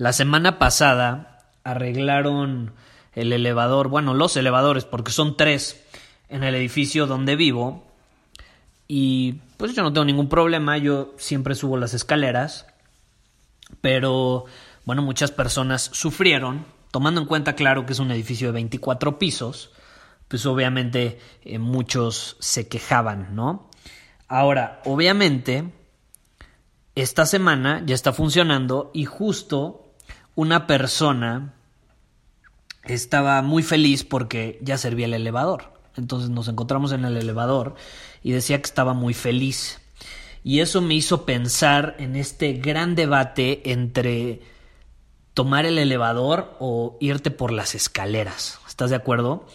la semana pasada arreglaron el elevador, bueno, los elevadores, porque son tres en el edificio donde vivo. Y pues yo no tengo ningún problema, yo siempre subo las escaleras. Pero bueno, muchas personas sufrieron, tomando en cuenta, claro, que es un edificio de 24 pisos, pues obviamente eh, muchos se quejaban, ¿no? Ahora, obviamente, esta semana ya está funcionando y justo una persona estaba muy feliz porque ya servía el elevador. Entonces nos encontramos en el elevador y decía que estaba muy feliz. Y eso me hizo pensar en este gran debate entre tomar el elevador o irte por las escaleras. ¿Estás de acuerdo?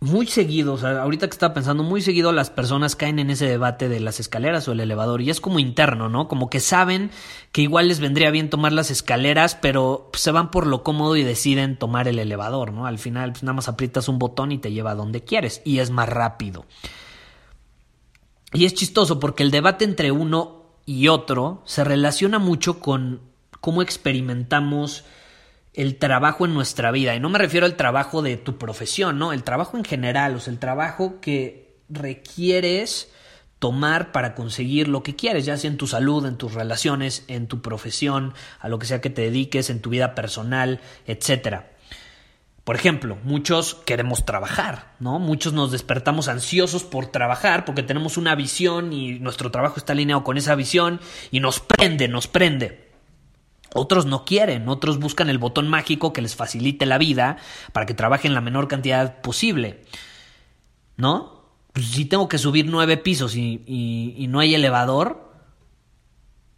Muy seguido, o sea, ahorita que estaba pensando, muy seguido las personas caen en ese debate de las escaleras o el elevador y es como interno, ¿no? Como que saben que igual les vendría bien tomar las escaleras, pero pues, se van por lo cómodo y deciden tomar el elevador, ¿no? Al final pues, nada más aprietas un botón y te lleva a donde quieres y es más rápido. Y es chistoso porque el debate entre uno y otro se relaciona mucho con cómo experimentamos el trabajo en nuestra vida. Y no me refiero al trabajo de tu profesión, ¿no? El trabajo en general, o sea, el trabajo que requieres tomar para conseguir lo que quieres, ya sea en tu salud, en tus relaciones, en tu profesión, a lo que sea que te dediques, en tu vida personal, etcétera. Por ejemplo, muchos queremos trabajar, ¿no? Muchos nos despertamos ansiosos por trabajar porque tenemos una visión y nuestro trabajo está alineado con esa visión y nos prende, nos prende. Otros no quieren, otros buscan el botón mágico que les facilite la vida para que trabajen la menor cantidad posible. ¿No? Pues si tengo que subir nueve pisos y, y, no hay elevador,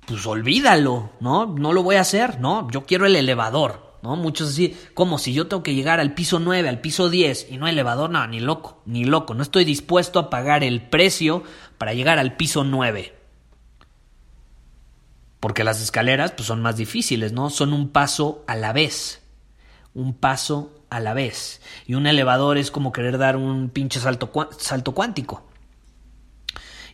pues olvídalo, ¿no? No lo voy a hacer, ¿no? Yo quiero el elevador, ¿no? Muchos así, como si yo tengo que llegar al piso nueve, al piso diez y no hay elevador, no, ni loco, ni loco, no estoy dispuesto a pagar el precio para llegar al piso nueve porque las escaleras pues, son más difíciles, ¿no? Son un paso a la vez, un paso a la vez. Y un elevador es como querer dar un pinche salto, salto cuántico.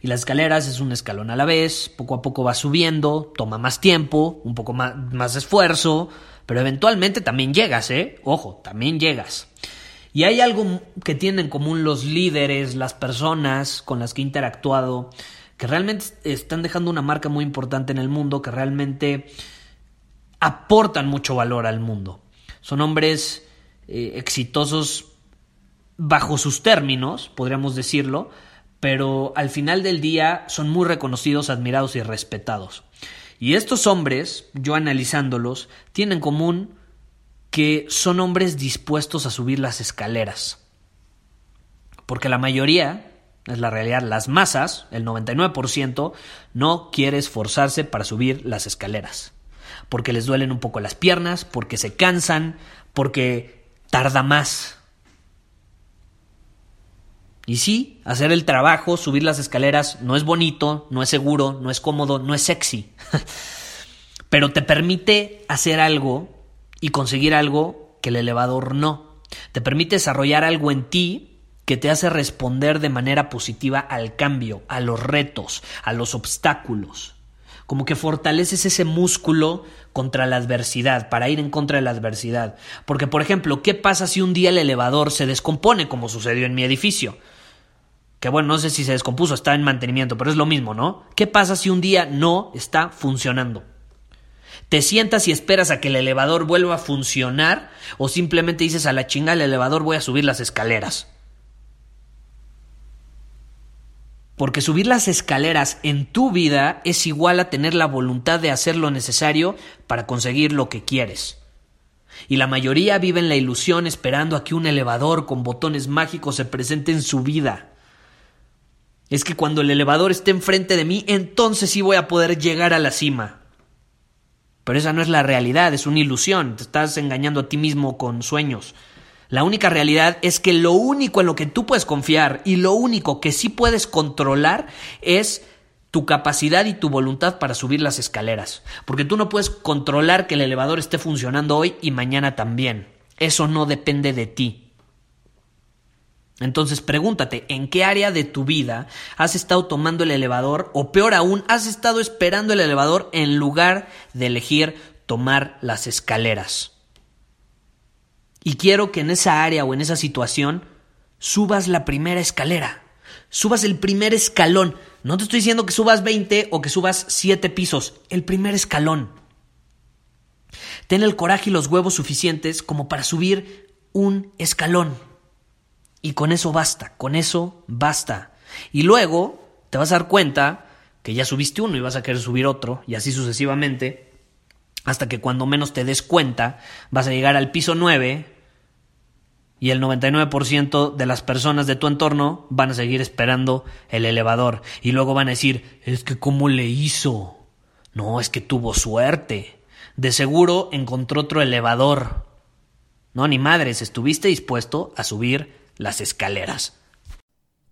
Y las escaleras es un escalón a la vez, poco a poco va subiendo, toma más tiempo, un poco más, más esfuerzo, pero eventualmente también llegas, ¿eh? Ojo, también llegas. Y hay algo que tienen en común los líderes, las personas con las que he interactuado, que realmente están dejando una marca muy importante en el mundo, que realmente aportan mucho valor al mundo. Son hombres eh, exitosos bajo sus términos, podríamos decirlo, pero al final del día son muy reconocidos, admirados y respetados. Y estos hombres, yo analizándolos, tienen en común que son hombres dispuestos a subir las escaleras. Porque la mayoría es la realidad, las masas, el 99%, no quiere esforzarse para subir las escaleras. Porque les duelen un poco las piernas, porque se cansan, porque tarda más. Y sí, hacer el trabajo, subir las escaleras, no es bonito, no es seguro, no es cómodo, no es sexy. Pero te permite hacer algo y conseguir algo que el elevador no. Te permite desarrollar algo en ti que te hace responder de manera positiva al cambio, a los retos, a los obstáculos. Como que fortaleces ese músculo contra la adversidad, para ir en contra de la adversidad. Porque, por ejemplo, ¿qué pasa si un día el elevador se descompone, como sucedió en mi edificio? Que bueno, no sé si se descompuso, está en mantenimiento, pero es lo mismo, ¿no? ¿Qué pasa si un día no está funcionando? ¿Te sientas y esperas a que el elevador vuelva a funcionar? ¿O simplemente dices a la chinga el elevador voy a subir las escaleras? Porque subir las escaleras en tu vida es igual a tener la voluntad de hacer lo necesario para conseguir lo que quieres. Y la mayoría vive en la ilusión esperando a que un elevador con botones mágicos se presente en su vida. Es que cuando el elevador esté enfrente de mí, entonces sí voy a poder llegar a la cima. Pero esa no es la realidad, es una ilusión, te estás engañando a ti mismo con sueños. La única realidad es que lo único en lo que tú puedes confiar y lo único que sí puedes controlar es tu capacidad y tu voluntad para subir las escaleras. Porque tú no puedes controlar que el elevador esté funcionando hoy y mañana también. Eso no depende de ti. Entonces pregúntate, ¿en qué área de tu vida has estado tomando el elevador o peor aún, has estado esperando el elevador en lugar de elegir tomar las escaleras? Y quiero que en esa área o en esa situación subas la primera escalera, subas el primer escalón. No te estoy diciendo que subas 20 o que subas 7 pisos, el primer escalón. Ten el coraje y los huevos suficientes como para subir un escalón. Y con eso basta, con eso basta. Y luego te vas a dar cuenta que ya subiste uno y vas a querer subir otro, y así sucesivamente, hasta que cuando menos te des cuenta, vas a llegar al piso 9 y el 99% de las personas de tu entorno van a seguir esperando el elevador y luego van a decir, es que cómo le hizo. No, es que tuvo suerte. De seguro encontró otro elevador. No, ni madres, estuviste dispuesto a subir las escaleras.